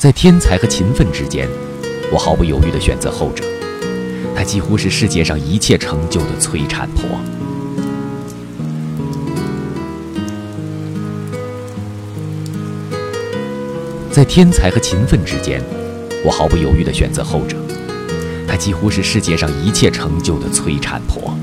在天才和勤奋之间，我毫不犹豫地选择后者。他几乎是世界上一切成就的催产婆。在天才和勤奋之间，我毫不犹豫地选择后者。他几乎是世界上一切成就的催产婆。